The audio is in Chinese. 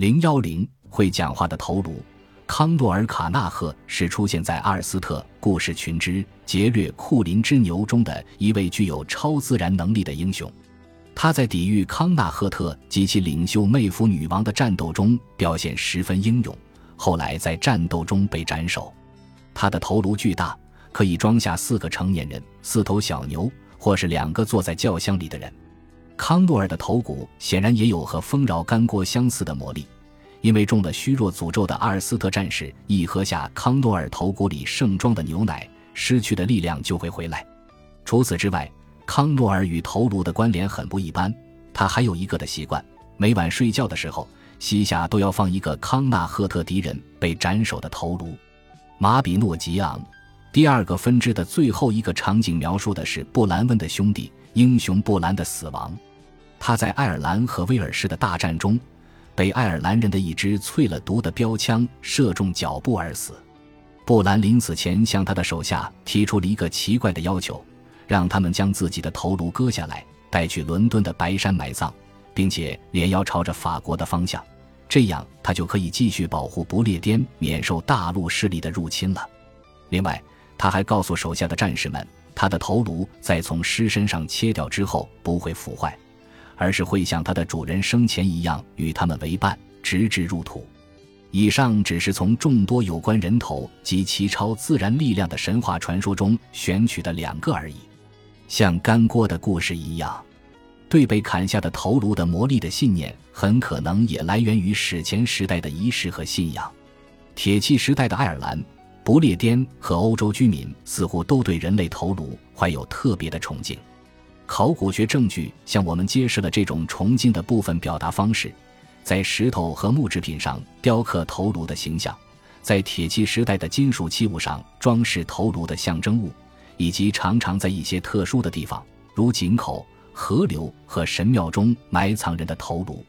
零幺零会讲话的头颅，康诺尔·卡纳赫是出现在阿尔斯特故事群之劫掠库林之牛中的一位具有超自然能力的英雄。他在抵御康纳赫特及其领袖妹夫女王的战斗中表现十分英勇，后来在战斗中被斩首。他的头颅巨大，可以装下四个成年人、四头小牛，或是两个坐在轿厢里的人。康诺尔的头骨显然也有和丰饶干锅相似的魔力，因为中了虚弱诅咒的阿尔斯特战士一喝下康诺尔头骨里盛装的牛奶，失去的力量就会回来。除此之外，康诺尔与头颅的关联很不一般。他还有一个的习惯，每晚睡觉的时候，膝下都要放一个康纳赫特敌人被斩首的头颅。马比诺吉昂第二个分支的最后一个场景描述的是布兰温的兄弟英雄布兰的死亡。他在爱尔兰和威尔士的大战中，被爱尔兰人的一支淬了毒的标枪射中脚部而死。布兰临死前向他的手下提出了一个奇怪的要求，让他们将自己的头颅割下来，带去伦敦的白山埋葬，并且脸要朝着法国的方向，这样他就可以继续保护不列颠免受大陆势力的入侵了。另外，他还告诉手下的战士们，他的头颅在从尸身上切掉之后不会腐坏。而是会像它的主人生前一样与他们为伴，直至入土。以上只是从众多有关人头及其超自然力量的神话传说中选取的两个而已。像干锅的故事一样，对被砍下的头颅的魔力的信念，很可能也来源于史前时代的仪式和信仰。铁器时代的爱尔兰、不列颠和欧洲居民似乎都对人类头颅怀有特别的崇敬。考古学证据向我们揭示了这种崇敬的部分表达方式：在石头和木制品上雕刻头颅的形象，在铁器时代的金属器物上装饰头颅的象征物，以及常常在一些特殊的地方，如井口、河流和神庙中埋藏人的头颅。